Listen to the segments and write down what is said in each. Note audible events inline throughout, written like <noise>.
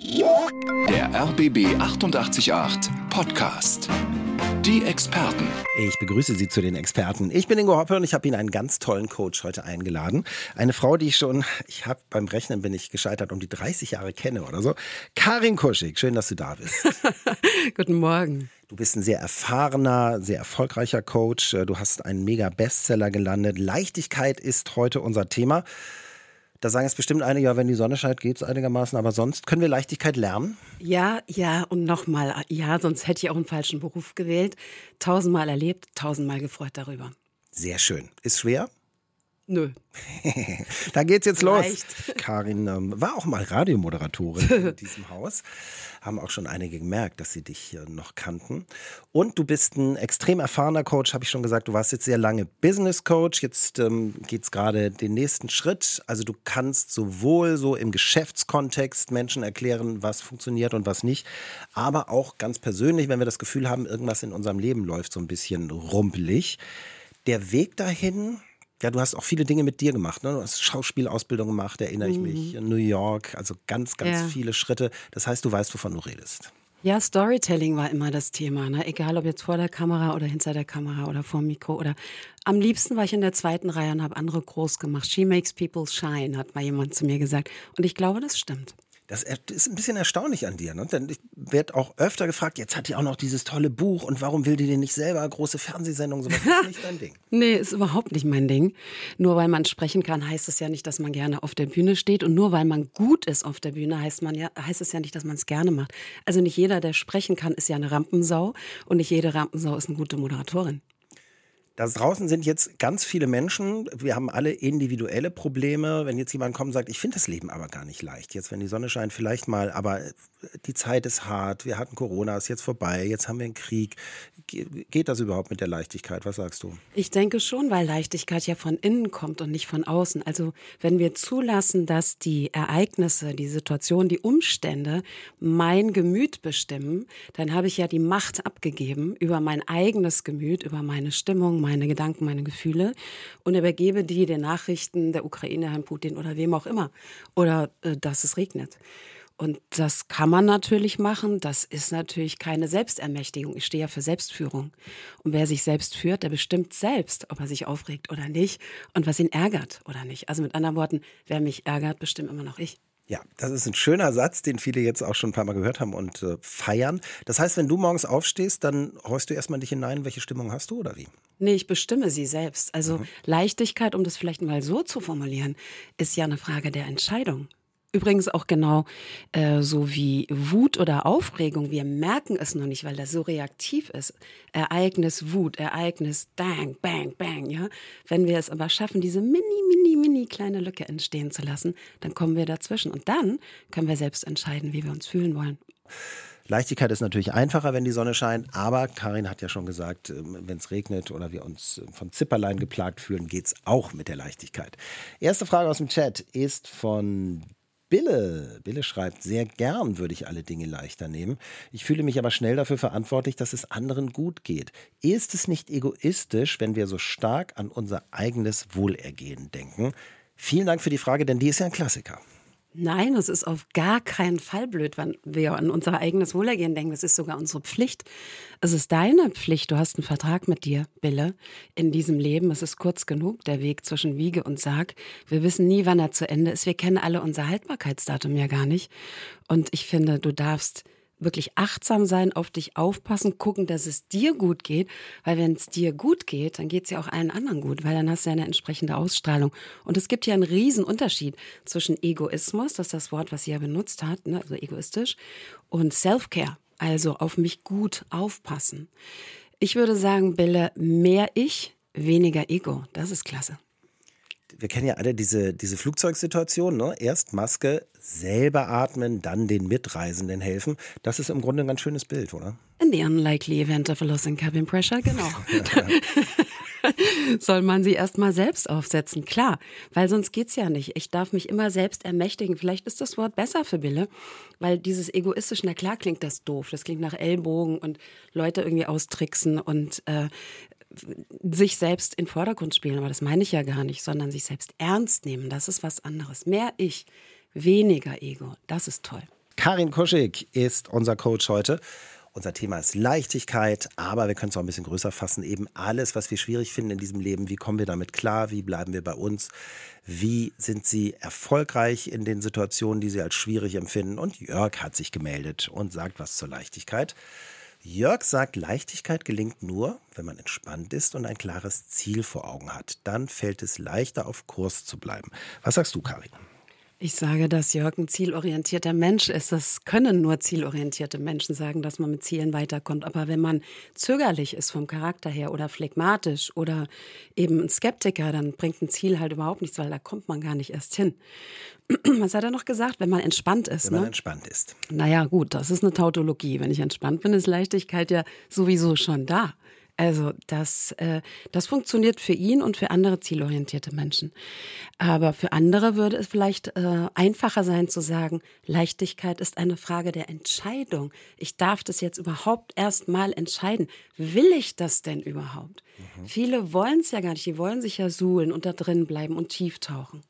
Der RBB 888 Podcast. Die Experten. Ich begrüße Sie zu den Experten. Ich bin Ingo Hoppe und ich habe Ihnen einen ganz tollen Coach heute eingeladen. Eine Frau, die ich schon, ich habe beim Rechnen bin ich gescheitert, um die 30 Jahre kenne oder so. Karin Kuschig, schön, dass du da bist. <laughs> Guten Morgen. Du bist ein sehr erfahrener, sehr erfolgreicher Coach. Du hast einen mega Bestseller gelandet. Leichtigkeit ist heute unser Thema. Da sagen jetzt bestimmt einige, ja, wenn die Sonne scheint, geht es einigermaßen, aber sonst können wir Leichtigkeit lernen? Ja, ja und nochmal, ja, sonst hätte ich auch einen falschen Beruf gewählt. Tausendmal erlebt, tausendmal gefreut darüber. Sehr schön. Ist schwer? Nö. <laughs> da geht's jetzt Vielleicht. los. <laughs> Karin ähm, war auch mal Radiomoderatorin in <laughs> diesem Haus. Haben auch schon einige gemerkt, dass sie dich äh, noch kannten. Und du bist ein extrem erfahrener Coach, habe ich schon gesagt. Du warst jetzt sehr lange Business Coach. Jetzt ähm, geht's gerade den nächsten Schritt. Also du kannst sowohl so im Geschäftskontext Menschen erklären, was funktioniert und was nicht, aber auch ganz persönlich, wenn wir das Gefühl haben, irgendwas in unserem Leben läuft so ein bisschen rumpelig. Der Weg dahin, ja, du hast auch viele Dinge mit dir gemacht. Ne? Du hast Schauspielausbildung gemacht, erinnere ich mhm. mich. In New York, also ganz, ganz ja. viele Schritte. Das heißt, du weißt, wovon du redest. Ja, Storytelling war immer das Thema. Ne? Egal, ob jetzt vor der Kamera oder hinter der Kamera oder vor dem Mikro. Oder am liebsten war ich in der zweiten Reihe und habe andere groß gemacht. She makes people shine, hat mal jemand zu mir gesagt. Und ich glaube, das stimmt. Das ist ein bisschen erstaunlich an dir. Ne? Denn ich werde auch öfter gefragt, jetzt hat die auch noch dieses tolle Buch und warum will die denn nicht selber große Fernsehsendungen? Sowas ist nicht dein Ding. <laughs> nee, ist überhaupt nicht mein Ding. Nur weil man sprechen kann, heißt es ja nicht, dass man gerne auf der Bühne steht. Und nur weil man gut ist auf der Bühne, heißt, man ja, heißt es ja nicht, dass man es gerne macht. Also nicht jeder, der sprechen kann, ist ja eine Rampensau. Und nicht jede Rampensau ist eine gute Moderatorin. Da draußen sind jetzt ganz viele Menschen. Wir haben alle individuelle Probleme. Wenn jetzt jemand kommt und sagt, ich finde das Leben aber gar nicht leicht. Jetzt, wenn die Sonne scheint, vielleicht mal, aber die Zeit ist hart. Wir hatten Corona, ist jetzt vorbei. Jetzt haben wir einen Krieg. Geht das überhaupt mit der Leichtigkeit? Was sagst du? Ich denke schon, weil Leichtigkeit ja von innen kommt und nicht von außen. Also, wenn wir zulassen, dass die Ereignisse, die Situation, die Umstände mein Gemüt bestimmen, dann habe ich ja die Macht abgegeben über mein eigenes Gemüt, über meine Stimmung, meine Gedanken, meine Gefühle und übergebe die den Nachrichten der Ukraine, Herrn Putin oder wem auch immer. Oder äh, dass es regnet. Und das kann man natürlich machen. Das ist natürlich keine Selbstermächtigung. Ich stehe ja für Selbstführung. Und wer sich selbst führt, der bestimmt selbst, ob er sich aufregt oder nicht und was ihn ärgert oder nicht. Also mit anderen Worten, wer mich ärgert, bestimmt immer noch ich. Ja, das ist ein schöner Satz, den viele jetzt auch schon ein paar Mal gehört haben und äh, feiern. Das heißt, wenn du morgens aufstehst, dann horchst du erstmal dich hinein, welche Stimmung hast du oder wie? Nee, ich bestimme sie selbst. Also mhm. Leichtigkeit, um das vielleicht mal so zu formulieren, ist ja eine Frage der Entscheidung. Übrigens auch genau äh, so wie Wut oder Aufregung. Wir merken es noch nicht, weil das so reaktiv ist. Ereignis Wut, Ereignis Bang, Bang, Bang. Ja, wenn wir es aber schaffen, diese mini, mini, mini kleine Lücke entstehen zu lassen, dann kommen wir dazwischen und dann können wir selbst entscheiden, wie wir uns fühlen wollen. Leichtigkeit ist natürlich einfacher, wenn die Sonne scheint, aber Karin hat ja schon gesagt, ähm, wenn es regnet oder wir uns von Zipperlein geplagt fühlen, geht es auch mit der Leichtigkeit. Erste Frage aus dem Chat ist von Bille. Bille schreibt, sehr gern würde ich alle Dinge leichter nehmen. Ich fühle mich aber schnell dafür verantwortlich, dass es anderen gut geht. Ist es nicht egoistisch, wenn wir so stark an unser eigenes Wohlergehen denken? Vielen Dank für die Frage, denn die ist ja ein Klassiker. Nein, es ist auf gar keinen Fall blöd, wenn wir an unser eigenes Wohlergehen denken. Das ist sogar unsere Pflicht. Es ist deine Pflicht. Du hast einen Vertrag mit dir, Bille, in diesem Leben. Es ist kurz genug, der Weg zwischen Wiege und Sarg. Wir wissen nie, wann er zu Ende ist. Wir kennen alle unser Haltbarkeitsdatum ja gar nicht. Und ich finde, du darfst wirklich achtsam sein, auf dich aufpassen, gucken, dass es dir gut geht, weil wenn es dir gut geht, dann geht es ja auch allen anderen gut, weil dann hast du ja eine entsprechende Ausstrahlung. Und es gibt ja einen riesen Unterschied zwischen Egoismus, das ist das Wort, was sie ja benutzt hat, ne, also egoistisch, und Self-Care, also auf mich gut aufpassen. Ich würde sagen, Bille, mehr ich, weniger Ego. Das ist klasse wir kennen ja alle diese, diese Flugzeugsituation, ne? Erst Maske, selber atmen, dann den Mitreisenden helfen. Das ist im Grunde ein ganz schönes Bild, oder? In the unlikely event of a loss in cabin pressure, genau. <laughs> Soll man sie erst mal selbst aufsetzen, klar, weil sonst geht's ja nicht. Ich darf mich immer selbst ermächtigen. Vielleicht ist das Wort besser für Bille, weil dieses egoistisch, na klar klingt das doof. Das klingt nach Ellbogen und Leute irgendwie austricksen und äh, sich selbst in Vordergrund spielen, aber das meine ich ja gar nicht, sondern sich selbst ernst nehmen, das ist was anderes. Mehr ich, weniger Ego, das ist toll. Karin Kuschig ist unser Coach heute. Unser Thema ist Leichtigkeit, aber wir können es auch ein bisschen größer fassen. Eben alles, was wir schwierig finden in diesem Leben. Wie kommen wir damit klar? Wie bleiben wir bei uns? Wie sind Sie erfolgreich in den Situationen, die Sie als schwierig empfinden? Und Jörg hat sich gemeldet und sagt was zur Leichtigkeit. Jörg sagt, Leichtigkeit gelingt nur, wenn man entspannt ist und ein klares Ziel vor Augen hat. Dann fällt es leichter, auf Kurs zu bleiben. Was sagst du, Karin? Ich sage, dass Jörg ein zielorientierter Mensch ist. Das können nur zielorientierte Menschen sagen, dass man mit Zielen weiterkommt. Aber wenn man zögerlich ist vom Charakter her oder phlegmatisch oder eben ein Skeptiker, dann bringt ein Ziel halt überhaupt nichts, weil da kommt man gar nicht erst hin. <clears throat> Was hat er noch gesagt? Wenn man entspannt ist. Wenn man ne? entspannt ist. Naja, gut, das ist eine Tautologie. Wenn ich entspannt bin, ist Leichtigkeit ja sowieso schon da. Also das, äh, das funktioniert für ihn und für andere zielorientierte Menschen. Aber für andere würde es vielleicht äh, einfacher sein zu sagen, Leichtigkeit ist eine Frage der Entscheidung. Ich darf das jetzt überhaupt erst mal entscheiden. Will ich das denn überhaupt? Mhm. Viele wollen es ja gar nicht. Die wollen sich ja suhlen und da drin bleiben und tief tauchen.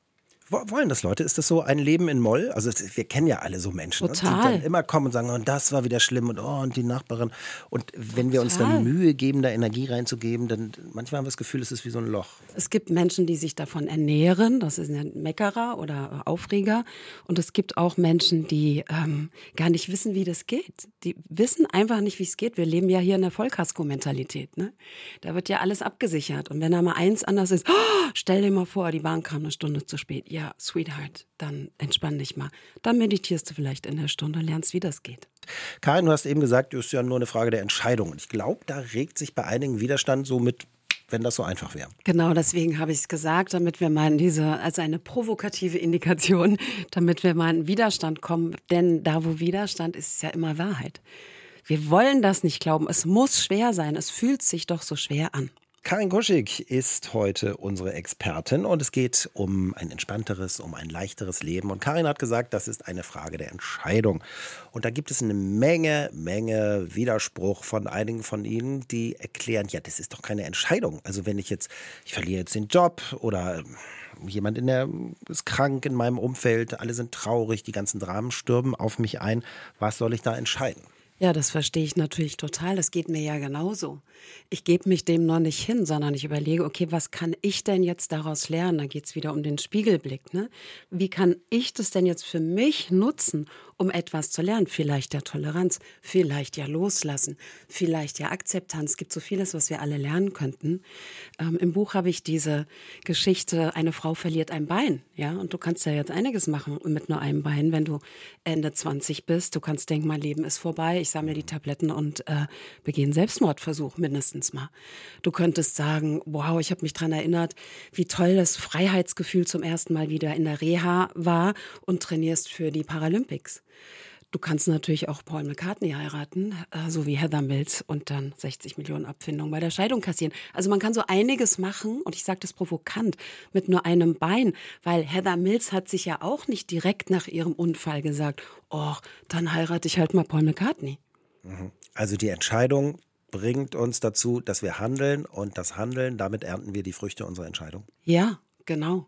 Wollen das Leute? Ist das so ein Leben in Moll? Also wir kennen ja alle so Menschen, Total. Ne? die dann immer kommen und sagen, und oh, das war wieder schlimm und oh, und die Nachbarin. Und wenn wir uns dann Mühe geben, da Energie reinzugeben, dann manchmal haben wir das Gefühl, es ist wie so ein Loch. Es gibt Menschen, die sich davon ernähren, das ist ein Meckerer oder Aufreger. Und es gibt auch Menschen, die ähm, gar nicht wissen, wie das geht. Die wissen einfach nicht, wie es geht. Wir leben ja hier in der Vollkasko-Mentalität. Ne? Da wird ja alles abgesichert. Und wenn da mal eins anders ist, oh, stell dir mal vor, die Bahn kam eine Stunde zu spät. Ja, ja, Sweetheart, dann entspann dich mal. Dann meditierst du vielleicht in der Stunde und lernst, wie das geht. Karin, du hast eben gesagt, es ist ja nur eine Frage der Entscheidung. Und ich glaube, da regt sich bei einigen Widerstand so mit wenn das so einfach wäre. Genau, deswegen habe ich es gesagt, damit wir mal in diese, also eine provokative Indikation, damit wir mal in Widerstand kommen. Denn da, wo Widerstand ist, ist ja immer Wahrheit. Wir wollen das nicht glauben. Es muss schwer sein. Es fühlt sich doch so schwer an. Karin Kuschig ist heute unsere Expertin und es geht um ein entspannteres, um ein leichteres Leben. Und Karin hat gesagt, das ist eine Frage der Entscheidung. Und da gibt es eine Menge, Menge Widerspruch von einigen von Ihnen, die erklären, ja, das ist doch keine Entscheidung. Also wenn ich jetzt, ich verliere jetzt den Job oder jemand in der ist krank in meinem Umfeld, alle sind traurig, die ganzen Dramen stürmen auf mich ein, was soll ich da entscheiden? Ja, das verstehe ich natürlich total. Das geht mir ja genauso. Ich gebe mich dem noch nicht hin, sondern ich überlege, okay, was kann ich denn jetzt daraus lernen? Da geht es wieder um den Spiegelblick. Ne? Wie kann ich das denn jetzt für mich nutzen, um etwas zu lernen? Vielleicht ja Toleranz, vielleicht ja Loslassen, vielleicht ja Akzeptanz. Es gibt so vieles, was wir alle lernen könnten. Ähm, Im Buch habe ich diese Geschichte, eine Frau verliert ein Bein. Ja, und du kannst ja jetzt einiges machen mit nur einem Bein, wenn du Ende 20 bist. Du kannst denken, mein Leben ist vorbei, ich sammle die Tabletten und äh, begehe Selbstmordversuch mindestens mal. Du könntest sagen, wow, ich habe mich daran erinnert, wie toll das Freiheitsgefühl zum ersten Mal wieder in der Reha war und trainierst für die Paralympics. Du kannst natürlich auch Paul McCartney heiraten, äh, so wie Heather Mills und dann 60 Millionen Abfindungen bei der Scheidung kassieren. Also man kann so einiges machen und ich sage das provokant mit nur einem Bein, weil Heather Mills hat sich ja auch nicht direkt nach ihrem Unfall gesagt, oh, dann heirate ich halt mal Paul McCartney. Mhm. Also die Entscheidung bringt uns dazu, dass wir handeln und das Handeln, damit ernten wir die Früchte unserer Entscheidung. Ja, genau.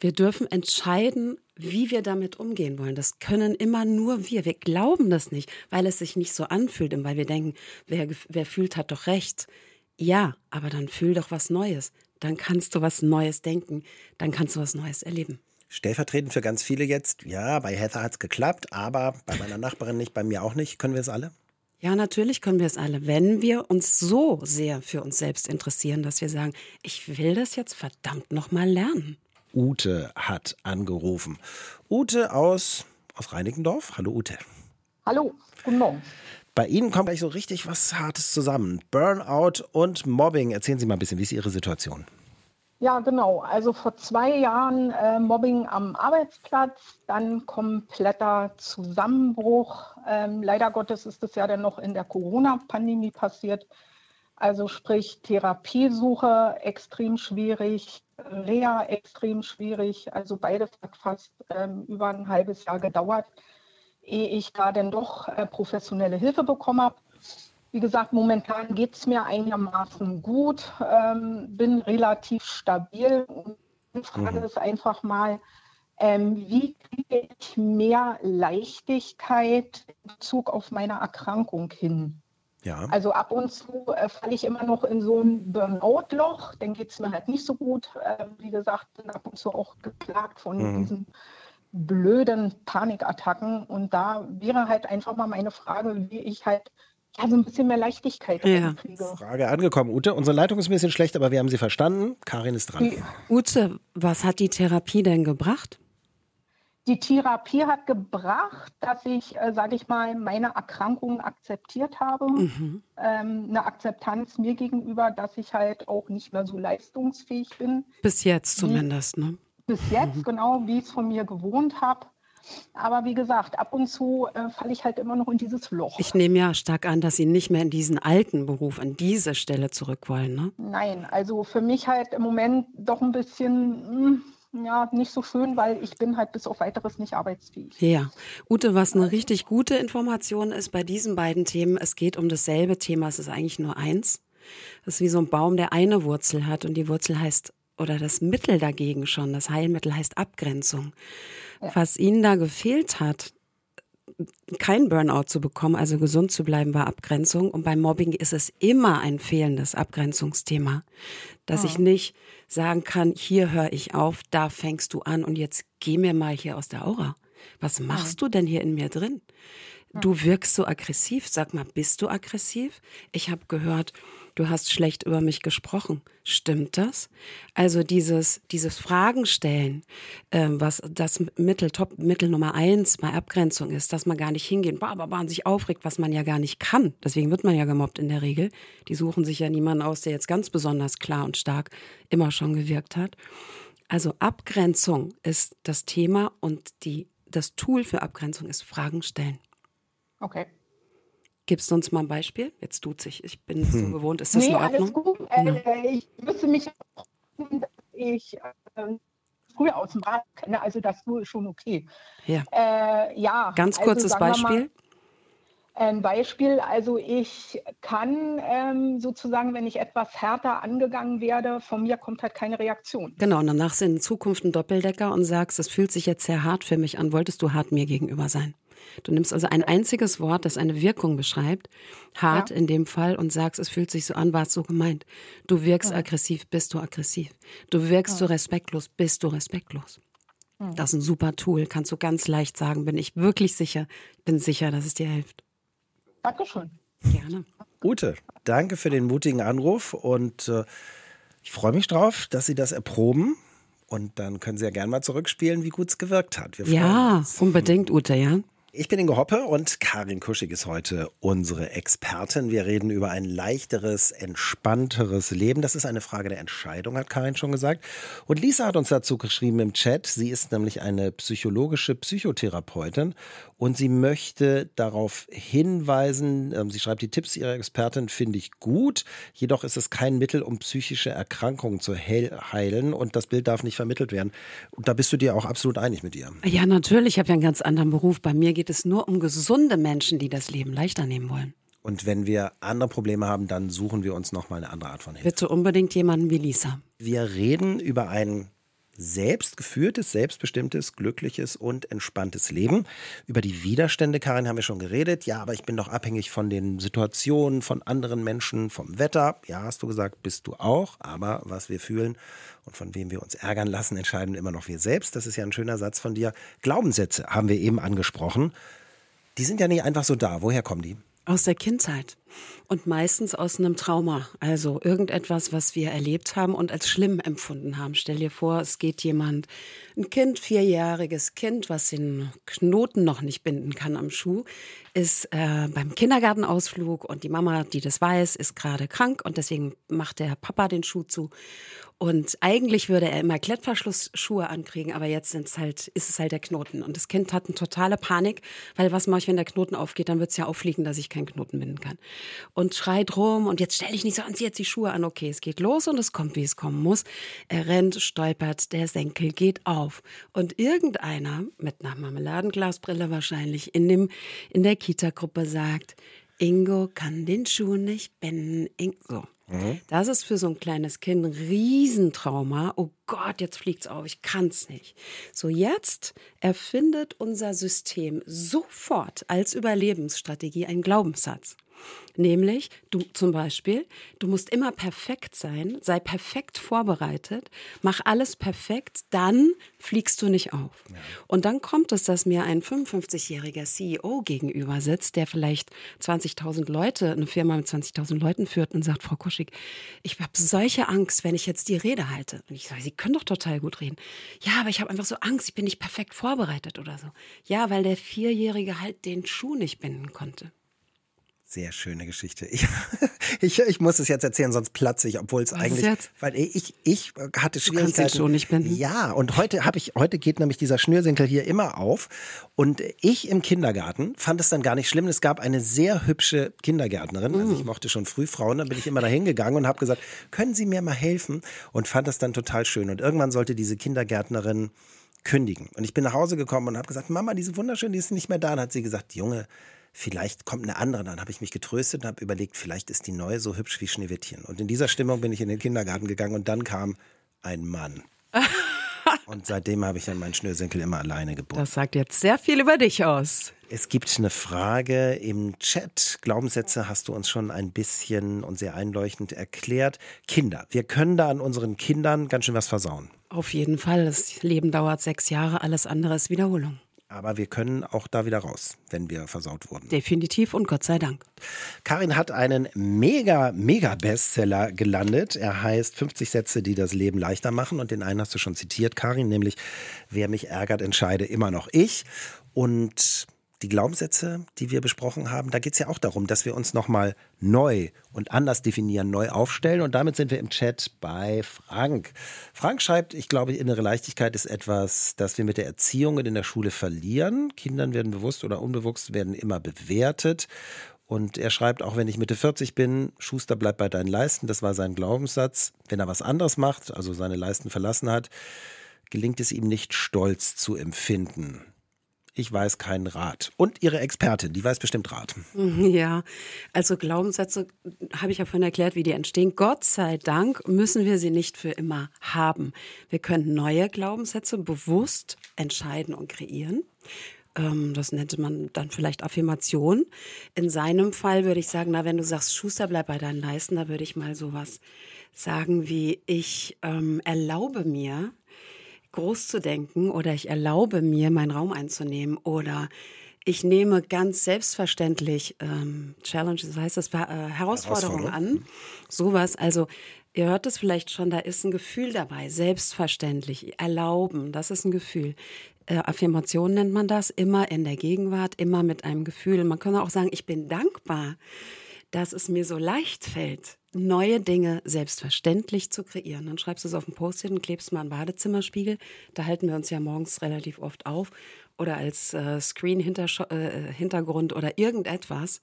Wir dürfen entscheiden, wie wir damit umgehen wollen. Das können immer nur wir. Wir glauben das nicht, weil es sich nicht so anfühlt und weil wir denken, wer, wer fühlt, hat doch recht. Ja, aber dann fühl doch was Neues. Dann kannst du was Neues denken. Dann kannst du was Neues erleben. Stellvertretend für ganz viele jetzt, ja, bei Heather hat es geklappt, aber bei meiner Nachbarin nicht, bei mir auch nicht. Können wir es alle? Ja, natürlich können wir es alle, wenn wir uns so sehr für uns selbst interessieren, dass wir sagen, ich will das jetzt verdammt nochmal lernen. Ute hat angerufen. Ute aus, aus Reinickendorf. Hallo Ute. Hallo, guten Morgen. Bei Ihnen kommt gleich so richtig was Hartes zusammen. Burnout und Mobbing. Erzählen Sie mal ein bisschen, wie ist Ihre Situation? Ja, genau. Also vor zwei Jahren äh, Mobbing am Arbeitsplatz, dann kompletter Zusammenbruch. Ähm, leider Gottes ist es ja dann noch in der Corona-Pandemie passiert. Also sprich Therapiesuche extrem schwierig, Reha extrem schwierig. Also beides hat fast ähm, über ein halbes Jahr gedauert, ehe ich da dann doch äh, professionelle Hilfe bekommen habe. Wie gesagt, momentan geht es mir einigermaßen gut, ähm, bin relativ stabil. Die Frage mhm. ist einfach mal, Ähm, wie kriege ich mehr Leichtigkeit in Bezug auf meine Erkrankung hin? Ja. Also ab und zu äh, falle ich immer noch in so ein Burnout-Loch, dann geht es mir halt nicht so gut. Äh, wie gesagt, bin ab und zu auch geplagt von mhm. diesen blöden Panikattacken. Und da wäre halt einfach mal meine Frage, wie ich halt ja, so ein bisschen mehr Leichtigkeit ja. kriege. Frage angekommen, Ute. Unsere Leitung ist ein bisschen schlecht, aber wir haben sie verstanden. Karin ist dran. Ute, was hat die Therapie denn gebracht? Die Therapie hat gebracht, dass ich, äh, sage ich mal, meine Erkrankungen akzeptiert habe. Mhm. Ähm, eine Akzeptanz mir gegenüber, dass ich halt auch nicht mehr so leistungsfähig bin. Bis jetzt zumindest, ne? Bis jetzt, mhm. genau, wie ich es von mir gewohnt habe. Aber wie gesagt, ab und zu äh, falle ich halt immer noch in dieses Loch. Ich nehme ja stark an, dass Sie nicht mehr in diesen alten Beruf, an diese Stelle zurück wollen, ne? Nein, also für mich halt im Moment doch ein bisschen. Mh, hm, ja, nicht so schön, weil ich bin halt bis auf weiteres nicht arbeitsfähig. Ja. Ute, was eine richtig gute Information ist bei diesen beiden Themen, es geht um dasselbe Thema, es ist eigentlich nur eins. Das ist wie so ein Baum, der eine Wurzel hat und die Wurzel heißt, oder das Mittel dagegen schon, das Heilmittel heißt Abgrenzung. Ja. Was ihnen da gefehlt hat, kein Burnout zu bekommen, also gesund zu bleiben, war Abgrenzung. Und beim Mobbing ist es immer ein fehlendes Abgrenzungsthema, dass oh. ich nicht sagen kann, hier höre ich auf, da fängst du an und jetzt geh mir mal hier aus der Aura. Was machst oh. du denn hier in mir drin? Du wirkst so aggressiv. Sag mal, bist du aggressiv? Ich habe gehört, du hast schlecht über mich gesprochen. Stimmt das? Also dieses, dieses Fragen stellen, äh, was das Mittel, Top, Mittel Nummer eins bei Abgrenzung ist, dass man gar nicht hingeht, bah, sich aufregt, was man ja gar nicht kann. Deswegen wird man ja gemobbt in der Regel. Die suchen sich ja niemanden aus, der jetzt ganz besonders klar und stark immer schon gewirkt hat. Also Abgrenzung ist das Thema und die, das Tool für Abgrenzung ist Fragen stellen. Okay. Gibst du uns mal ein Beispiel? Jetzt tut sich. Ich bin hm. so gewohnt. Ist das nee, in Ordnung? Alles gut. Äh, ich müsste mich, ich äh, früher aus dem Bad kenne, also das ist schon okay. Ja. Äh, ja Ganz also kurzes Beispiel. Ein Beispiel, also ich kann ähm, sozusagen, wenn ich etwas härter angegangen werde, von mir kommt halt keine Reaktion. Genau, und danach sind in Zukunft ein Doppeldecker und sagst, es fühlt sich jetzt sehr hart für mich an, wolltest du hart mir gegenüber sein? Du nimmst also ein einziges Wort, das eine Wirkung beschreibt, hart ja. in dem Fall, und sagst, es fühlt sich so an, war es so gemeint. Du wirkst ja. aggressiv, bist du aggressiv. Du wirkst ja. so respektlos, bist du respektlos. Das ist ein super Tool, kannst du ganz leicht sagen, bin ich wirklich sicher, bin sicher, dass es dir hilft. Dankeschön. Gerne. Ute, danke für den mutigen Anruf und äh, ich freue mich drauf, dass Sie das erproben. Und dann können Sie ja gerne mal zurückspielen, wie gut es gewirkt hat. ja, uns. unbedingt, Ute, ja. Ich bin Ingo Hoppe und Karin Kuschig ist heute unsere Expertin. Wir reden über ein leichteres, entspannteres Leben. Das ist eine Frage der Entscheidung, hat Karin schon gesagt. Und Lisa hat uns dazu geschrieben im Chat. Sie ist nämlich eine psychologische Psychotherapeutin und sie möchte darauf hinweisen, ähm, sie schreibt, die Tipps ihrer Expertin finde ich gut, jedoch ist es kein Mittel, um psychische Erkrankungen zu heilen und das Bild darf nicht vermittelt werden. Und da bist du dir auch absolut einig mit ihr. Ja, natürlich. Ich habe ja einen ganz anderen Beruf. Bei mir geht es nur um gesunde Menschen, die das Leben leichter nehmen wollen. Und wenn wir andere Probleme haben, dann suchen wir uns nochmal eine andere Art von Hilfe. Bitte unbedingt jemanden wie Lisa. Wir reden über ein selbstgeführtes, selbstbestimmtes, glückliches und entspanntes Leben. Über die Widerstände, Karin, haben wir schon geredet. Ja, aber ich bin doch abhängig von den Situationen, von anderen Menschen, vom Wetter. Ja, hast du gesagt, bist du auch. Aber was wir fühlen und von wem wir uns ärgern lassen, entscheiden immer noch wir selbst. Das ist ja ein schöner Satz von dir. Glaubenssätze haben wir eben angesprochen. Die sind ja nicht einfach so da. Woher kommen die? Aus der Kindheit und meistens aus einem Trauma, also irgendetwas, was wir erlebt haben und als schlimm empfunden haben. Stell dir vor, es geht jemand, ein Kind, vierjähriges Kind, was den Knoten noch nicht binden kann am Schuh, ist äh, beim Kindergartenausflug und die Mama, die das weiß, ist gerade krank und deswegen macht der Papa den Schuh zu und eigentlich würde er immer Klettverschlussschuhe ankriegen, aber jetzt sind's halt, ist es halt der Knoten. Und das Kind hat eine totale Panik, weil was mache ich, wenn der Knoten aufgeht? Dann wird's ja auffliegen, dass ich keinen Knoten binden kann. Und schreit rum und jetzt stelle ich nicht so an, zieh jetzt die Schuhe an. Okay, es geht los und es kommt, wie es kommen muss. Er rennt, stolpert, der Senkel geht auf. Und irgendeiner, mit einer Marmeladenglasbrille wahrscheinlich, in, dem, in der Kita-Gruppe sagt, Ingo kann den Schuh nicht binden. In so. Mhm. Das ist für so ein kleines Kind ein Riesentrauma. Oh Gott, jetzt fliegt's auf, ich kann's nicht. So jetzt erfindet unser System sofort als Überlebensstrategie einen Glaubenssatz. Nämlich, du zum Beispiel, du musst immer perfekt sein, sei perfekt vorbereitet, mach alles perfekt, dann fliegst du nicht auf. Ja. Und dann kommt es, dass mir ein 55-jähriger CEO gegenüber sitzt, der vielleicht 20.000 Leute, eine Firma mit 20.000 Leuten führt und sagt, Frau Kuschig, ich habe solche Angst, wenn ich jetzt die Rede halte. Und ich sage, Sie können doch total gut reden. Ja, aber ich habe einfach so Angst, ich bin nicht perfekt vorbereitet oder so. Ja, weil der Vierjährige halt den Schuh nicht binden konnte. Sehr schöne Geschichte. Ich, <laughs> ich, ich, muss es jetzt erzählen, sonst platze ich, obwohl es eigentlich, jetzt? weil ich, ich hatte Schwierigkeiten. Du kannst Schuh nicht binden. Ja, und heute habe ich, heute geht nämlich dieser Schnürsenkel hier immer auf. Und ich im Kindergarten fand es dann gar nicht schlimm. Es gab eine sehr hübsche Kindergärtnerin. Also ich mochte schon früh Frauen. Dann bin ich immer dahin gegangen und habe gesagt, können Sie mir mal helfen? Und fand das dann total schön. Und irgendwann sollte diese Kindergärtnerin kündigen. Und ich bin nach Hause gekommen und habe gesagt, Mama, diese wunderschöne, die ist nicht mehr da. Und hat sie gesagt, Junge, vielleicht kommt eine andere. Dann habe ich mich getröstet und habe überlegt, vielleicht ist die neue so hübsch wie Schneewittchen. Und in dieser Stimmung bin ich in den Kindergarten gegangen und dann kam ein Mann. <laughs> und seitdem habe ich dann meinen Schnürsenkel immer alleine gebunden. Das sagt jetzt sehr viel über dich aus. Es gibt eine Frage im Chat. Glaubenssätze hast du uns schon ein bisschen und sehr einleuchtend erklärt. Kinder. Wir können da an unseren Kindern ganz schön was versauen. Auf jeden Fall. Das Leben dauert sechs Jahre. Alles andere ist Wiederholung. Aber wir können auch da wieder raus, wenn wir versaut wurden. Definitiv und Gott sei Dank. Karin hat einen mega, mega Bestseller gelandet. Er heißt 50 Sätze, die das Leben leichter machen. Und den einen hast du schon zitiert, Karin, nämlich Wer mich ärgert, entscheide immer noch ich. Und die Glaubenssätze, die wir besprochen haben, da geht es ja auch darum, dass wir uns nochmal neu und anders definieren, neu aufstellen. Und damit sind wir im Chat bei Frank. Frank schreibt, ich glaube, innere Leichtigkeit ist etwas, das wir mit der Erziehung in der Schule verlieren. Kindern werden bewusst oder unbewusst werden immer bewertet. Und er schreibt, auch wenn ich Mitte 40 bin, Schuster bleibt bei deinen Leisten. Das war sein Glaubenssatz. Wenn er was anderes macht, also seine Leisten verlassen hat, gelingt es ihm nicht, Stolz zu empfinden ich weiß keinen Rat. Und Ihre Expertin, die weiß bestimmt Rat. <laughs> Ja, also Glaubenssätze habe ich ja vorhin erklärt, wie die entstehen. Gott sei Dank müssen wir sie nicht für immer haben. Wir können neue Glaubenssätze bewusst entscheiden und kreieren. Ähm, das nennt man dann vielleicht Affirmation. In seinem Fall würde ich sagen, na, wenn du sagst, Schuster, bleib bei deinen Leisten, da würde ich mal sowas sagen wie, ich ähm, erlaube mir, groß zu denken oder ich erlaube mir, meinen Raum einzunehmen oder ich nehme ganz selbstverständlich ähm, Challenge, das heißt das äh, Herausforderungen an. Sowas. Also ihr hört es vielleicht schon, da ist ein Gefühl dabei. Selbstverständlich. Erlauben, das ist ein Gefühl. Äh, Affirmation nennt man das, immer in der Gegenwart, immer mit einem Gefühl. Man kann auch sagen, ich bin dankbar, dass es mir so leicht fällt, neue Dinge selbstverständlich zu kreieren. Dann schreibst du es auf ein Post-it und klebst mal einen Badezimmerspiegel. Da halten wir uns ja morgens relativ oft auf oder als äh, Screen-Hintergrund äh, oder irgendetwas.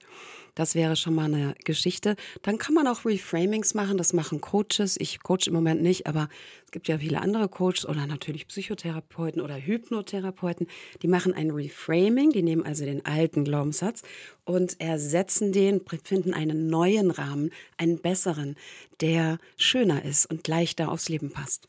Das wäre schon mal eine Geschichte. Dann kann man auch Reframings machen. Das machen Coaches. Ich coach im Moment nicht, aber es gibt ja viele andere Coaches oder natürlich Psychotherapeuten oder Hypnotherapeuten. Die machen ein Reframing. Die nehmen also den alten Glaubenssatz und ersetzen den, finden einen neuen Rahmen, einen besseren, der schöner ist und leichter aufs Leben passt.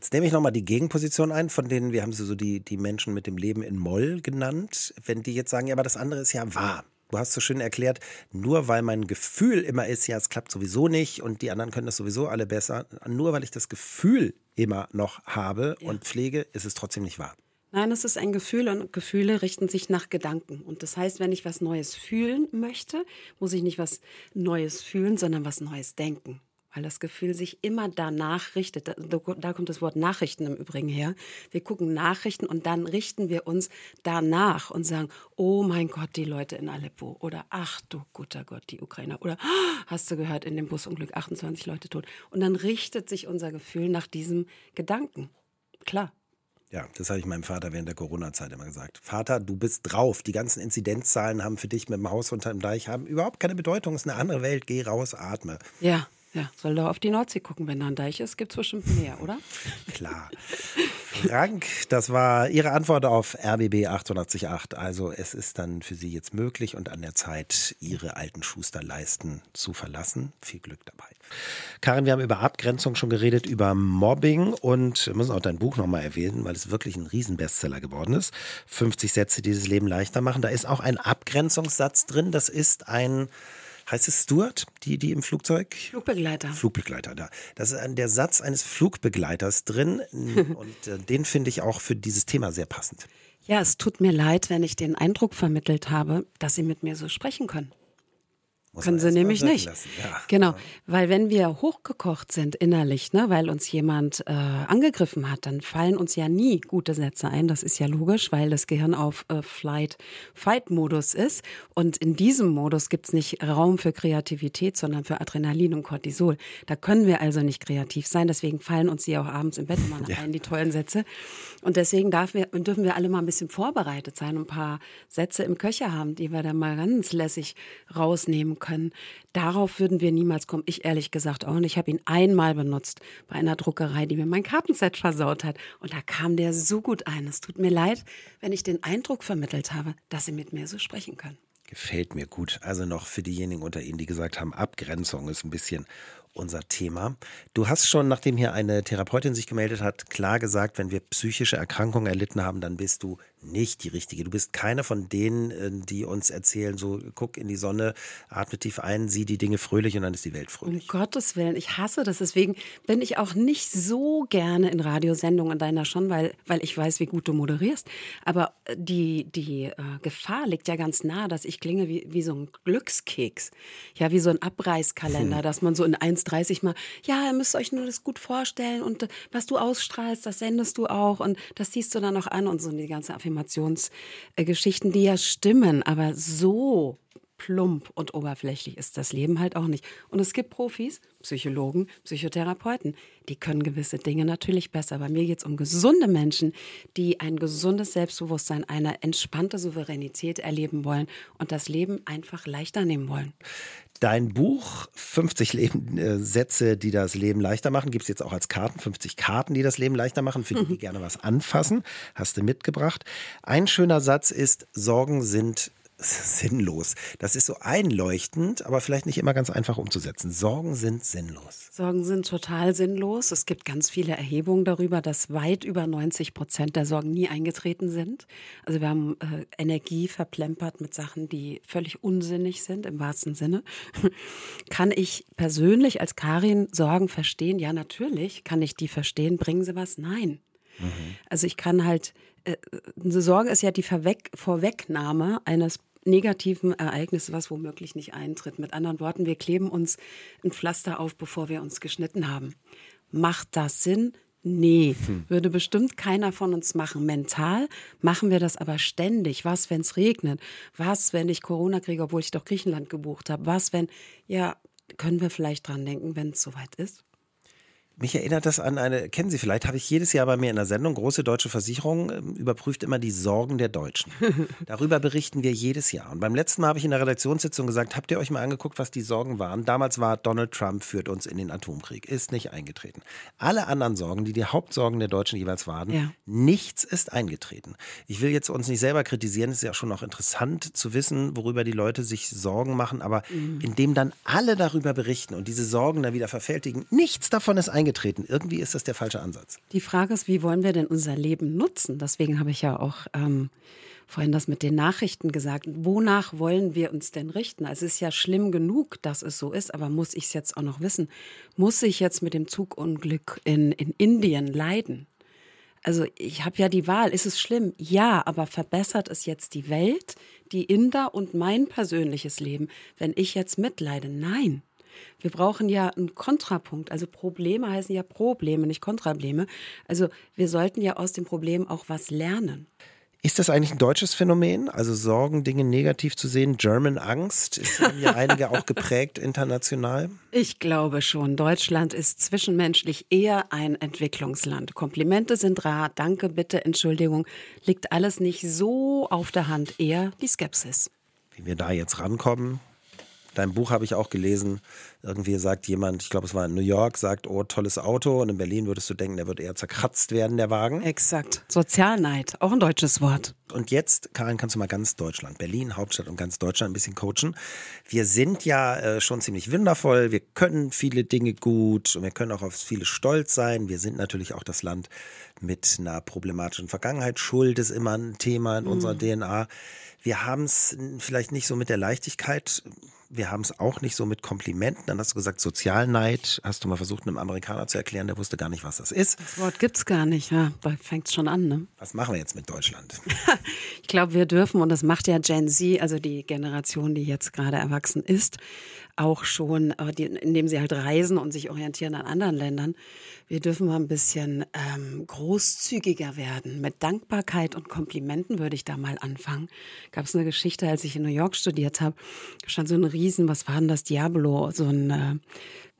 Jetzt nehme ich nochmal die Gegenposition ein, von denen wir haben sie so die, die Menschen mit dem Leben in Moll genannt. Wenn die jetzt sagen, ja, aber das andere ist ja wahr. Du hast so schön erklärt, nur weil mein Gefühl immer ist, ja, es klappt sowieso nicht und die anderen können das sowieso alle besser, nur weil ich das Gefühl immer noch habe ja. und pflege, ist es trotzdem nicht wahr. Nein, es ist ein Gefühl und Gefühle richten sich nach Gedanken. Und das heißt, wenn ich was Neues fühlen möchte, muss ich nicht was Neues fühlen, sondern was Neues denken weil das Gefühl sich immer danach richtet. Da, da, kommt das Wort Nachrichten im Übrigen her. Wir gucken Nachrichten und dann richten wir uns danach und sagen, oh mein Gott, die Leute in Aleppo oder ach du guter Gott, die Ukrainer oder hast du gehört, in dem Busunglück 28 Leute tot. Und dann richtet sich unser Gefühl nach diesem Gedanken. Klar. Ja, das habe ich meinem Vater während der Corona-Zeit immer gesagt. Vater, du bist drauf. Die ganzen Inzidenzzahlen haben für dich mit dem Haus unter dem Deich haben überhaupt keine Bedeutung. Es ist eine andere Welt. Geh raus, atme. Ja. Ja, soll doch auf die Nordsee gucken, wenn da ein Deich ist, gibt es bestimmt mehr, oder? <laughs> Klar. Frank, das war Ihre Antwort auf RBB 888. Also es ist dann für Sie jetzt möglich und an der Zeit, Ihre alten Schusterleisten zu verlassen. Viel Glück dabei. Karin, wir haben über Abgrenzung schon geredet, über Mobbing und wir müssen auch dein Buch nochmal erwähnen, weil es wirklich ein Riesenbestseller geworden ist. 50 Sätze, die das Leben leichter machen. Da ist auch ein Abgrenzungssatz drin. Das ist ein heißt es Stuart, die, die im Flugzeug? Flugbegleiter. Flugbegleiter, da. Das ist der Satz eines Flugbegleiters drin <laughs> und äh, den finde ich auch für dieses Thema sehr passend. Ja, es tut mir leid, wenn ich den Eindruck vermittelt habe, dass Sie mit mir so sprechen können. Muss Können sie nämlich nicht. Ja. Genau, weil wenn wir hochgekocht sind innerlich, ne, weil uns jemand äh, angegriffen hat, dann fallen uns ja nie gute Sätze ein. Das ist ja logisch, weil das Gehirn auf äh, Flight-Fight-Modus ist. Und in diesem Modus gibt es nicht Raum für Kreativität, sondern für Adrenalin und Cortisol. Da können wir also nicht kreativ sein. Deswegen fallen uns die auch abends im Bett immer <laughs> ja. ein, die tollen Sätze. Und deswegen wir, dürfen wir alle mal ein bisschen vorbereitet sein und ein paar Sätze im Köcher haben, die wir dann mal ganz lässig rausnehmen können. Darauf würden wir niemals kommen. Ich ehrlich gesagt auch nicht. Ich habe ihn einmal benutzt bei einer Druckerei, die mir mein Kartenset versaut hat. Und da kam der so gut ein. Es tut mir leid, wenn ich den Eindruck vermittelt habe, dass Sie mit mir so sprechen können. Gefällt mir gut. Also noch für diejenigen unter Ihnen, die gesagt haben, Abgrenzung ist ein bisschen unser Thema. Du hast schon, nachdem hier eine Therapeutin sich gemeldet hat, klar gesagt, wenn wir psychische Erkrankungen erlitten haben, dann bist du nicht die richtige. Du bist keine von denen, äh, die uns erzählen, so guck in die Sonne, atme tief ein, sieh die Dinge fröhlich und dann ist die Welt fröhlich. Um Gottes Willen, ich hasse das. Deswegen bin ich auch nicht so gerne in Radiosendungen, deiner schon, weil, weil ich weiß, wie gut du moderierst. Aber äh, die, die äh, Gefahr liegt ja ganz nah, dass ich klinge wie, wie so ein Glückskeks. Ja, wie so ein Abreißkalender, hm. dass man so in 1,30 mal, ja, ihr müsst euch nur das gut vorstellen und äh, was du ausstrahlst, das sendest du auch und das siehst du dann noch an und so die ganze Affirmation. Affirmationsgeschichten, die ja stimmen, aber so plump und oberflächlich ist das Leben halt auch nicht. Und es gibt Profis, Psychologen, Psychotherapeuten, die können gewisse Dinge natürlich besser. Bei mir geht es um gesunde Menschen, die ein gesundes Selbstbewusstsein, eine entspannte Souveränität erleben wollen und das Leben einfach leichter nehmen wollen. Dein Buch 50 Leben, äh, Sätze, die das Leben leichter machen, gibt es jetzt auch als Karten. 50 Karten, die das Leben leichter machen, für die, die <laughs> gerne was anfassen. Hast du mitgebracht. Ein schöner Satz ist, Sorgen sind sinnlos. Das ist so einleuchtend, aber vielleicht nicht immer ganz einfach umzusetzen. Sorgen sind sinnlos. Sorgen sind total sinnlos. Es gibt ganz viele Erhebungen darüber, dass weit über 90 Prozent der Sorgen nie eingetreten sind. Also wir haben äh, Energie verplempert mit Sachen, die völlig unsinnig sind, im wahrsten Sinne. <laughs> kann ich persönlich als Karin Sorgen verstehen? Ja, natürlich. Kann ich die verstehen? Bringen sie was? Nein. Mhm. Also ich kann halt, äh, eine Sorge ist ja die Vorweg Vorwegnahme eines negativen Ereignis, was womöglich nicht eintritt. Mit anderen Worten, wir kleben uns ein Pflaster auf, bevor wir uns geschnitten haben. Macht das Sinn? Nee, hm. würde bestimmt keiner von uns machen. Mental machen wir das aber ständig. Was, wenn es regnet? Was, wenn ich Corona kriege, obwohl ich doch Griechenland gebucht habe? Was, wenn, ja, können wir vielleicht dran denken, wenn es soweit ist? Mich erinnert das an eine, kennen Sie vielleicht, habe ich jedes Jahr bei mir in der Sendung, große deutsche Versicherung ähm, überprüft immer die Sorgen der Deutschen. <laughs> Darüber berichten wir jedes Jahr. Und beim letzten Mal habe ich in der Redaktionssitzung gesagt, habt ihr euch mal angeguckt, was die Sorgen waren? Damals war Donald Trump führt uns in den Atomkrieg, ist nicht eingetreten. Alle anderen Sorgen, die die Hauptsorgen der Deutschen jeweils waren, ja. nichts ist eingetreten. Ich will jetzt uns nicht selber kritisieren, es ist ja schon auch interessant zu wissen, worüber die Leute sich Sorgen machen, aber mhm. indem dann alle darüber berichten und diese Sorgen dann wieder verfältigen, nichts davon ist eingetreten eingetreten. Irgendwie ist das der falsche Ansatz. Die Frage ist, wie wollen wir denn unser Leben nutzen? Deswegen habe ich ja auch ähm, vorhin das mit den Nachrichten gesagt. Wonach wollen wir uns denn richten? Also es ist ja schlimm genug, dass es so ist, aber muss ich es jetzt auch noch wissen? Muss ich jetzt mit dem Zugunglück in, in Indien leiden? Also ich habe ja die Wahl. Ist es schlimm? Ja, aber verbessert es jetzt die Welt, die Inder und mein persönliches Leben, wenn ich jetzt mitleide? Nein. Wir brauchen ja einen Kontrapunkt. Also Probleme heißen ja Probleme, nicht Kontrableme. Also wir sollten ja aus dem Problem auch was lernen. Ist das eigentlich ein deutsches Phänomen? Also Sorgen, Dinge negativ zu sehen, German Angst, ist ja einige auch geprägt international? Ich glaube schon. Deutschland ist zwischenmenschlich eher ein Entwicklungsland. Komplimente sind rar, danke, bitte, Entschuldigung, liegt alles nicht so auf der Hand, eher die Skepsis. Wie wir da jetzt rankommen, Dein Buch habe ich auch gelesen. Irgendwie sagt jemand, ich glaube, es war in New York, sagt, oh, tolles Auto. Und in Berlin würdest du denken, der wird eher zerkratzt werden, der Wagen. Exakt. Sozialneid, auch ein deutsches Wort. Und jetzt, Karin, kannst du mal ganz Deutschland, Berlin, Hauptstadt und ganz Deutschland ein bisschen coachen. Wir sind ja äh, schon ziemlich wundervoll. Wir können viele Dinge gut und wir können auch auf viele stolz sein. Wir sind natürlich auch das Land mit einer problematischen Vergangenheit. Schuld ist immer ein Thema in mhm. unserer DNA. Wir haben es vielleicht nicht so mit der Leichtigkeit wir haben es auch nicht so mit Komplimenten. Dann hast du gesagt, Sozialneid. Hast du mal versucht, einem Amerikaner zu erklären, der wusste gar nicht, was das ist. Das Wort gibt es gar nicht, ja. Da fängt es schon an, ne? Was machen wir jetzt mit Deutschland? <laughs> ich glaube, wir dürfen, und das macht ja Gen Z, also die Generation, die jetzt gerade erwachsen ist, auch schon, äh, indem sie halt reisen und sich orientieren an anderen Ländern. Wir dürfen mal ein bisschen ähm, großzügiger werden. Mit Dankbarkeit und Komplimenten würde ich da mal anfangen. Gab es eine Geschichte, als ich in New York studiert habe, stand so ein Riesen, was war denn das, Diablo, so ein äh,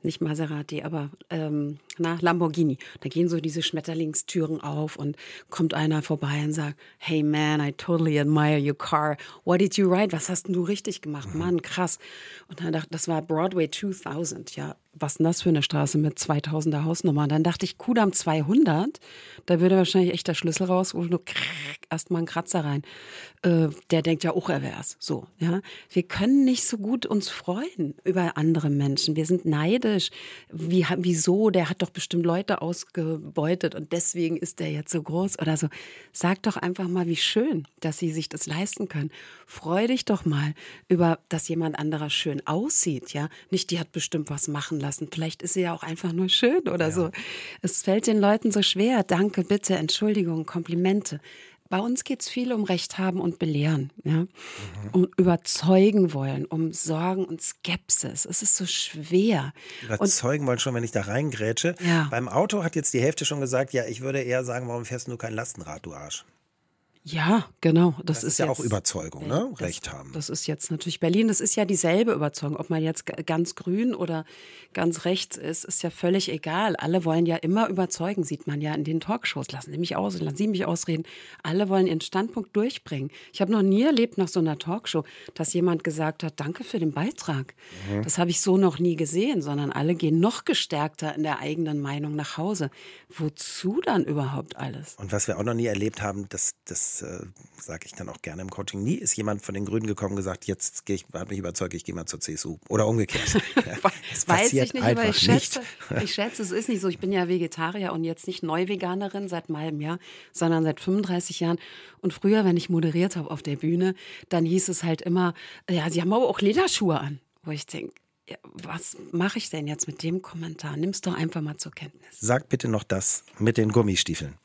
nicht Maserati, aber ähm, na, Lamborghini. Da gehen so diese Schmetterlingstüren auf und kommt einer vorbei und sagt, hey man, I totally admire your car. What did you write? Was hast denn du richtig gemacht? Mhm. Mann, krass. Und dann dachte das war Broadway 2000, ja. Was denn das für eine Straße mit 2000er Hausnummer? Dann dachte ich, Kudam 200, da würde wahrscheinlich echt der Schlüssel raus, wo nur erstmal einen Kratzer rein. Äh, der denkt ja auch, er wär's. So, ja. Wir können nicht so gut uns freuen über andere Menschen. Wir sind neidisch. Wie, wieso? Der hat doch bestimmt Leute ausgebeutet und deswegen ist der jetzt so groß oder so. Sag doch einfach mal, wie schön, dass sie sich das leisten können. Freu dich doch mal über, dass jemand anderer schön aussieht, ja. Nicht, die hat bestimmt was machen lassen. Vielleicht ist sie ja auch einfach nur schön oder ja. so. Es fällt den Leuten so schwer. Danke, bitte, Entschuldigung, Komplimente. Bei uns geht es viel um Recht haben und belehren, ja? Mhm. um überzeugen wollen, um Sorgen und Skepsis. Es ist so schwer. Überzeugen und, wollen schon, wenn ich da reingrätsche. Ja. Beim Auto hat jetzt die Hälfte schon gesagt, ja, ich würde eher sagen, warum fährst du nur kein Lastenrad, du Arsch? Ja, genau. Das, das ist, ist, ja jetzt, auch Überzeugung, ne? Das, Recht haben. Das ist jetzt natürlich Berlin. Das ist ja dieselbe Überzeugung. Ob man jetzt ganz grün oder ganz rechts ist, ist ja völlig egal. Alle wollen ja immer überzeugen, sieht man ja in den Talkshows. Lassen Sie mich aus, lassen Sie mich ausreden. Alle wollen ihren Standpunkt durchbringen. Ich habe noch nie erlebt nach so einer Talkshow, dass jemand gesagt hat, danke für den Beitrag. Mhm. Das habe ich so noch nie gesehen, sondern alle gehen noch gestärkter in der eigenen Meinung nach Hause. Wozu dann überhaupt alles? Und was wir auch noch nie erlebt haben, dass das äh, sage ich dann auch gerne im Coaching, nie ist jemand von den Grünen gekommen und gesagt, jetzt gehe ich, hat mich überzeugt, ich gehe mal zur CSU. Oder umgekehrt. <laughs> das weiß ich nicht, aber ich schätze, nicht. ich <laughs> schätze, es ist nicht so. Ich bin ja Vegetarier und jetzt nicht Neuveganerin seit einem halben Jahr, sondern seit 35 Jahren. Und früher, wenn ich moderiert habe auf der Bühne, dann hieß es halt immer, ja, sie haben aber auch Lederschuhe an. Wo ich denke, ja, was mache ich denn jetzt mit dem Kommentar? Nimm es doch einfach mal zur Kenntnis. Sag bitte noch das mit den Gummistiefeln.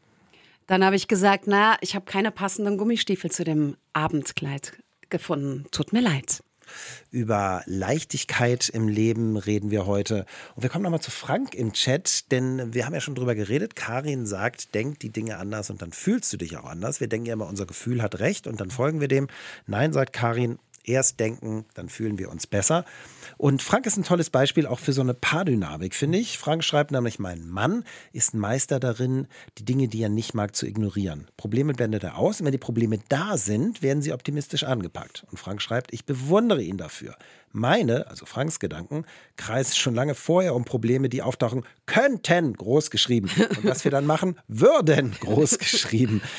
Dann habe ich gesagt, na, ich habe keine passenden Gummistiefel zu dem Abendkleid gefunden. Tut mir leid. Über Leichtigkeit im Leben reden wir heute. Und wir kommen nochmal zu Frank im Chat, denn wir haben ja schon drüber geredet. Karin sagt, denk die Dinge anders und dann fühlst du dich auch anders. Wir denken ja immer, unser Gefühl hat recht und dann folgen wir dem. Nein, sagt Karin, erst denken, dann fühlen wir uns besser. Und Frank ist ein tolles Beispiel auch für so eine Paardynamik, finde ich. Frank schreibt nämlich, mein Mann ist ein Meister darin, die Dinge, die er nicht mag, zu ignorieren. Probleme blendet er aus und wenn die Probleme da sind, werden sie optimistisch angepackt. Und Frank schreibt, ich bewundere ihn dafür. Meine, also Franks Gedanken, kreisen schon lange vorher um Probleme, die auftauchen könnten, groß geschrieben. Und was wir dann machen, würden, groß geschrieben. <laughs>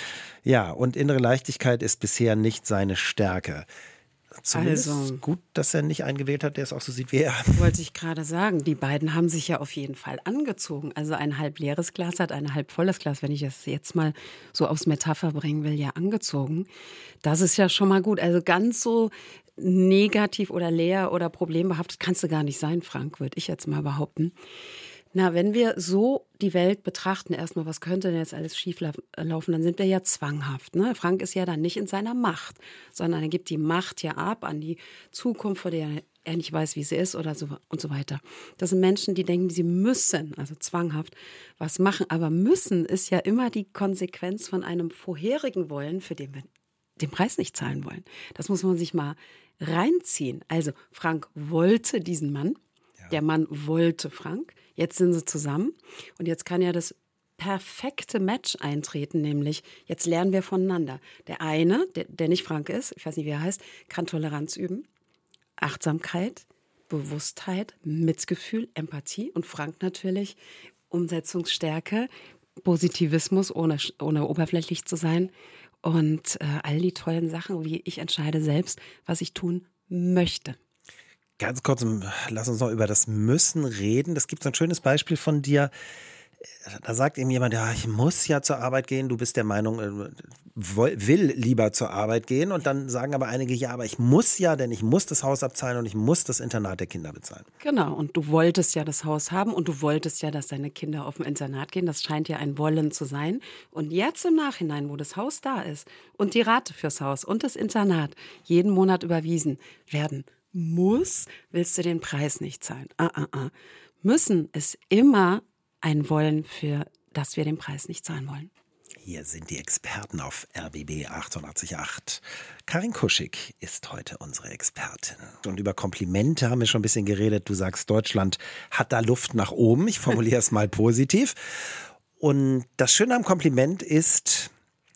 Ja, und innere Leichtigkeit ist bisher nicht seine Stärke. Zumindest also, gut, dass er nicht eingewählt hat, der es auch so sieht wie er. <laughs> Wollte ich gerade sagen. Die beiden haben sich ja auf jeden Fall angezogen. Also ein halb leeres Glas hat ein halb volles Glas, wenn ich es jetzt mal so aufs Metapher bringen will, ja angezogen. Das ist ja schon mal gut. Also ganz so negativ oder leer oder problembehaftet kannst du gar nicht sein, Frank, würde ich jetzt mal behaupten. Na, wenn wir so die Welt betrachten, erstmal, was könnte denn jetzt alles schieflaufen, dann sind wir ja zwanghaft. Ne? Frank ist ja dann nicht in seiner Macht, sondern er gibt die Macht ja ab an die Zukunft, vor der er nicht weiß, wie sie ist oder so und so weiter. Das sind Menschen, die denken, sie müssen, also zwanghaft, was machen. Aber müssen ist ja immer die Konsequenz von einem vorherigen Wollen, für den wir den Preis nicht zahlen wollen. Das muss man sich mal reinziehen. Also Frank wollte diesen Mann, ja. der Mann wollte Frank. Jetzt sind sie zusammen und jetzt kann ja das perfekte Match eintreten, nämlich jetzt lernen wir voneinander. Der eine, der, der nicht Frank ist, ich weiß nicht, wie er heißt, kann Toleranz üben, Achtsamkeit, Bewusstheit, Mitgefühl, Empathie und Frank natürlich Umsetzungsstärke, Positivismus, ohne, ohne oberflächlich zu sein und äh, all die tollen Sachen, wie ich entscheide selbst, was ich tun möchte. Ganz kurz, lass uns noch über das Müssen reden. Das gibt so ein schönes Beispiel von dir da sagt ihm jemand, ja, ich muss ja zur Arbeit gehen. Du bist der Meinung, äh, will lieber zur Arbeit gehen. Und dann sagen aber einige, ja, aber ich muss ja, denn ich muss das Haus abzahlen und ich muss das Internat der Kinder bezahlen. Genau. Und du wolltest ja das Haus haben und du wolltest ja, dass deine Kinder auf dem Internat gehen. Das scheint ja ein Wollen zu sein. Und jetzt im Nachhinein, wo das Haus da ist und die Rate fürs Haus und das Internat jeden Monat überwiesen werden muss, willst du den Preis nicht zahlen. Ah, ah, ah. Müssen ist immer ein Wollen, für das wir den Preis nicht zahlen wollen. Hier sind die Experten auf RBB 888. Karin Kuschig ist heute unsere Expertin. Und über Komplimente haben wir schon ein bisschen geredet. Du sagst, Deutschland hat da Luft nach oben. Ich formuliere es mal positiv. Und das Schöne am Kompliment ist,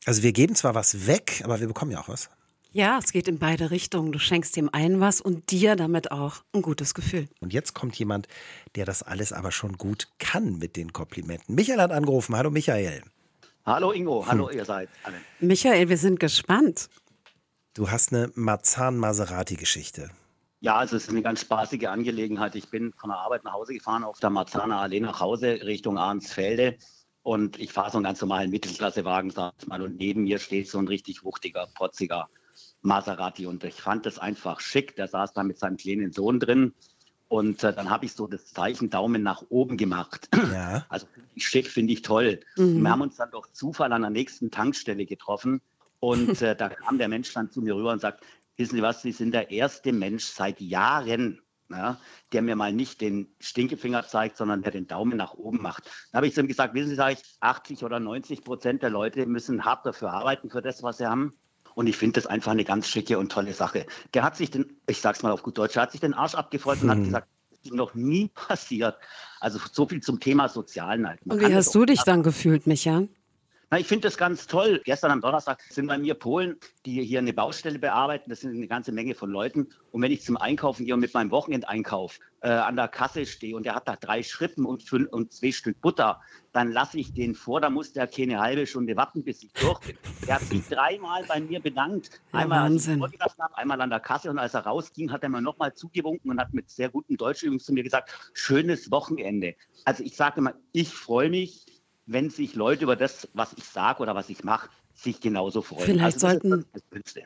also wir geben zwar was weg, aber wir bekommen ja auch was. Ja, es geht in beide Richtungen. Du schenkst dem einen was und dir damit auch ein gutes Gefühl. Und jetzt kommt jemand, der das alles aber schon gut kann mit den Komplimenten. Michael hat angerufen. Hallo Michael. Hallo Ingo, hallo hm. ihr seid alle. Michael, wir sind gespannt. Du hast eine Marzahn-Maserati-Geschichte. Ja, also es ist eine ganz spaßige Angelegenheit. Ich bin von der Arbeit nach Hause gefahren, auf der Marzahner Allee nach Hause Richtung Arnsfelde. Und ich fahre so einen ganz normalen Mittelklassewagen, sag ich mal, und neben mir steht so ein richtig wuchtiger, protziger Maserati und ich fand das einfach schick. Der saß da mit seinem kleinen Sohn drin und äh, dann habe ich so das Zeichen Daumen nach oben gemacht. <clears throat> Ja. Also schick finde ich toll. Mhm. Wir haben uns dann durch Zufall an der nächsten Tankstelle getroffen und <laughs> äh, da kam der Mensch dann zu mir rüber und sagt, wissen Sie was, Sie sind der erste Mensch seit Jahren, ja, der mir mal nicht den Stinkefinger zeigt, sondern der den Daumen nach oben macht. Da habe ich zu ihm gesagt, wissen Sie, sage ich, 80 oder 90 Prozent der Leute müssen hart dafür arbeiten, für das, was sie haben. Und ich finde das einfach eine ganz schicke und tolle Sache. Der hat sich den, ich sag's mal auf gut Deutsch, der hat sich den Arsch abgefreut und hat hm. gesagt, das ist noch nie <laughs> passiert. Also so viel zum Thema Sozialneid. Man und wie hast du dich dann gefühlt, Micha? Na, ich finde das ganz toll. Gestern am Donnerstag sind bei mir Polen, die hier eine Baustelle bearbeiten. Das sind eine ganze Menge von Leuten. Und wenn ich zum Einkaufen gehe und mit meinem Wochenendeinkauf äh, an der Kasse stehe und der hat da drei Schrippen und, fünf, und zwei Stück Butter, dann lasse ich den vor. Da muss der keine halbe Stunde warten, bis ich durch bin. Der hat sich dreimal bei mir bedankt. Einmal, ich habe, einmal an der Kasse und als er rausging, hat er mir nochmal zugewunken und hat mit sehr gutem Deutsch übrigens zu mir gesagt, schönes Wochenende. Also ich sage immer, ich freue mich, wenn sich Leute über das, was ich sage oder was ich mache, sich genauso freuen. Vielleicht, also sollten,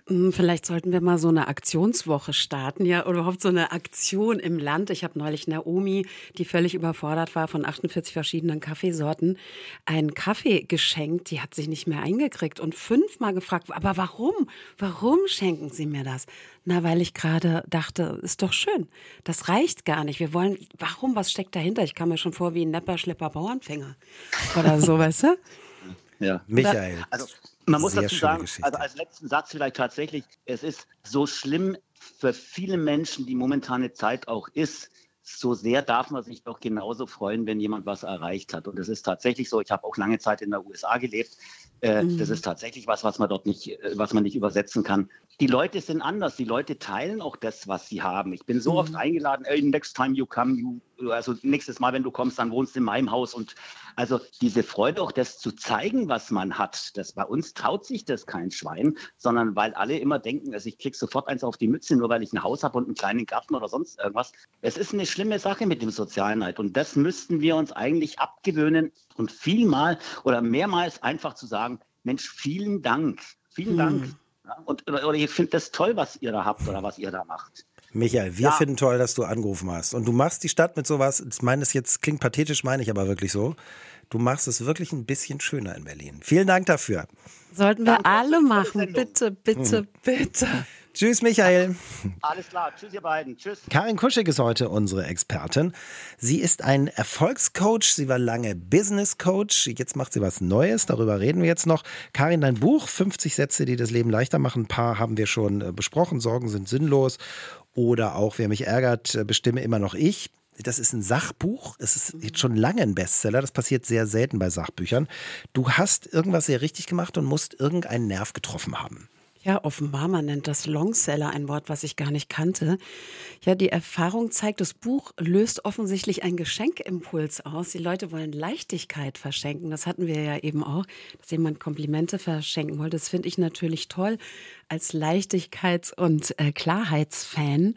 hm, vielleicht sollten wir mal so eine Aktionswoche starten, ja, oder überhaupt so eine Aktion im Land. Ich habe neulich Naomi, die völlig überfordert war von 48 verschiedenen Kaffeesorten, einen Kaffee geschenkt. Die hat sich nicht mehr eingekriegt und fünfmal gefragt, aber warum? Warum schenken Sie mir das? Na, weil ich gerade dachte, ist doch schön. Das reicht gar nicht. Wir wollen, warum, was steckt dahinter? Ich kam mir schon vor wie ein Nepper, Schlepper, Bauernfänger oder so, weißt du? Ja, Michael. Also, man muss dazu sagen, Geschichte. also als letzten Satz vielleicht tatsächlich, es ist so schlimm für viele Menschen, die momentane Zeit auch ist, so sehr darf man sich doch genauso freuen, wenn jemand was erreicht hat. Und es ist tatsächlich so, ich habe auch lange Zeit in der USA gelebt. Äh, mhm. Das ist tatsächlich was, was man dort nicht, äh, was man nicht übersetzen kann. Die Leute sind anders. Die Leute teilen auch das, was sie haben. Ich bin so mhm. oft eingeladen, hey, next time you come, you also nächstes Mal, wenn du kommst, dann wohnst du in meinem Haus. Und also diese Freude, auch das zu zeigen, was man hat, das bei uns traut sich das kein Schwein, sondern weil alle immer denken, also ich krieg sofort eins auf die Mütze, nur weil ich ein Haus habe und einen kleinen Garten oder sonst irgendwas. Es ist eine schlimme Sache mit dem Sozialneid. Und das müssten wir uns eigentlich abgewöhnen und vielmal oder mehrmals einfach zu sagen, Mensch, vielen Dank. Vielen hm. Dank. Ja, und, oder, oder ihr findet das toll, was ihr da habt oder was ihr da macht. Michael, wir ja. finden toll, dass du angerufen hast. Und du machst die Stadt mit sowas, ich meine es jetzt, klingt pathetisch, meine ich aber wirklich so. Du machst es wirklich ein bisschen schöner in Berlin. Vielen Dank dafür. Sollten wir Danke. alle machen. Bitte, bitte, mhm. bitte. Tschüss, Michael. Alles klar. Tschüss, ihr beiden. Tschüss. Karin Kuschig ist heute unsere Expertin. Sie ist ein Erfolgscoach. Sie war lange Business Coach. Jetzt macht sie was Neues. Darüber reden wir jetzt noch. Karin, dein Buch, 50 Sätze, die das Leben leichter machen. Ein paar haben wir schon äh, besprochen. Sorgen sind sinnlos. Oder auch, wer mich ärgert, äh, bestimme immer noch ich. Das ist ein Sachbuch. Es ist jetzt schon lange ein Bestseller. Das passiert sehr selten bei Sachbüchern. Du hast irgendwas sehr richtig gemacht und musst irgendeinen Nerv getroffen haben. Ja, offenbar, man nennt das Longseller, ein Wort, was ich gar nicht kannte. Ja, die Erfahrung zeigt, das Buch löst offensichtlich einen Geschenkimpuls aus. Die Leute wollen Leichtigkeit verschenken. Das hatten wir ja eben auch, dass jemand Komplimente verschenken wollte. Das finde ich natürlich toll. Als Leichtigkeits- und äh, Klarheitsfan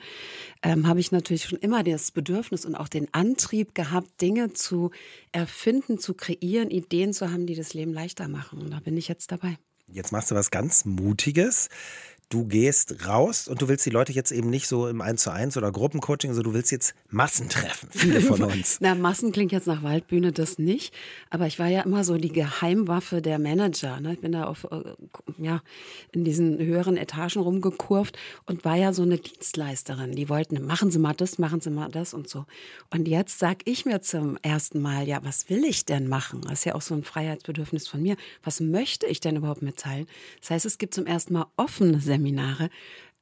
ähm, habe ich natürlich schon immer das Bedürfnis und auch den Antrieb gehabt, Dinge zu erfinden, zu kreieren, Ideen zu haben, die das Leben leichter machen. Und da bin ich jetzt dabei. Jetzt machst du was ganz Mutiges du gehst raus und du willst die Leute jetzt eben nicht so im 1 zu 1 oder Gruppencoaching, sondern du willst jetzt Massen treffen, viele von <laughs> uns. Na, Massen klingt jetzt nach Waldbühne, das nicht. Aber ich war ja immer so die Geheimwaffe der Manager. Ne? Ich bin da auf, äh, ja, in diesen höheren Etagen rumgekurvt und war ja so eine Dienstleisterin. Die wollten, machen Sie mal das, machen Sie mal das und so. Und jetzt sag ich mir zum ersten Mal, ja, was will ich denn machen? Das ist ja auch so ein Freiheitsbedürfnis von mir. Was möchte ich denn überhaupt mitteilen? Das heißt, es gibt zum ersten Mal offene Seminare Seminare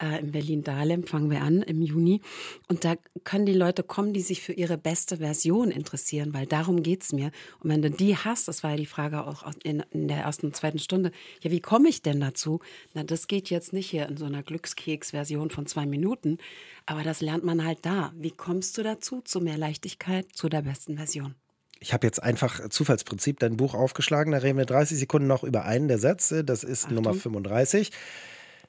äh, in Berlin-Dahlem, fangen wir an im Juni. Und da können die Leute kommen, die sich für ihre beste Version interessieren, weil darum geht es mir. Und wenn du die hast, das war ja die Frage auch in, in der ersten und zweiten Stunde, ja, wie komme ich denn dazu? Na, das geht jetzt nicht hier in so einer Glückskeks-Version von zwei Minuten, aber das lernt man halt da. Wie kommst du dazu, zu mehr Leichtigkeit, zu der besten Version? Ich habe jetzt einfach Zufallsprinzip dein Buch aufgeschlagen. Da reden wir 30 Sekunden noch über einen der Sätze. Das ist Achtung. Nummer 35.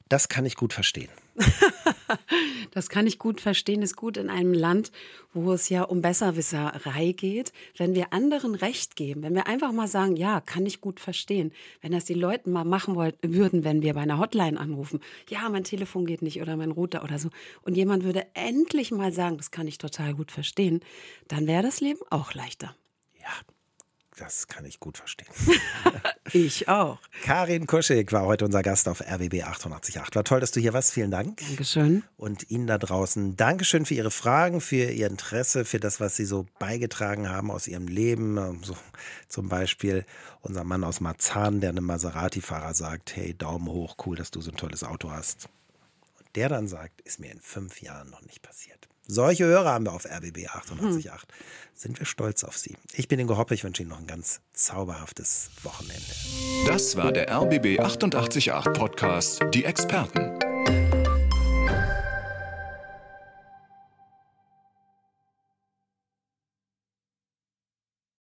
Das kann ich gut verstehen. <laughs> das kann ich gut verstehen, ist gut in einem Land, wo es ja um Besserwisserei geht. Wenn wir anderen Recht geben, wenn wir einfach mal sagen, ja, kann ich gut verstehen, wenn das die Leute mal machen wollten, würden, wenn wir bei einer Hotline anrufen, ja, mein Telefon geht nicht oder mein Router oder so, und jemand würde endlich mal sagen, das kann ich total gut verstehen, dann wäre das Leben auch leichter. Ja, das kann ich gut verstehen. <laughs> ich auch. Karin Kuschig war heute unser Gast auf RWB 888. War toll, dass du hier warst. Vielen Dank. Dankeschön. Und Ihnen da draußen Dankeschön für Ihre Fragen, für Ihr Interesse, für das, was Sie so beigetragen haben aus Ihrem Leben. So zum Beispiel unser Mann aus Marzahn, der einem Maserati-Fahrer sagt, hey, Daumen hoch, cool, dass du so ein tolles Auto hast. Und der dann sagt, ist mir in fünf Jahren noch nicht passiert. Solche Hörer haben wir auf RBB 888. Hm. Sind wir stolz auf Sie. Ich bin Ingo Hoppe. Ich wünsche Ihnen noch ein ganz zauberhaftes Wochenende. Das war der RBB 888 Podcast Die Experten.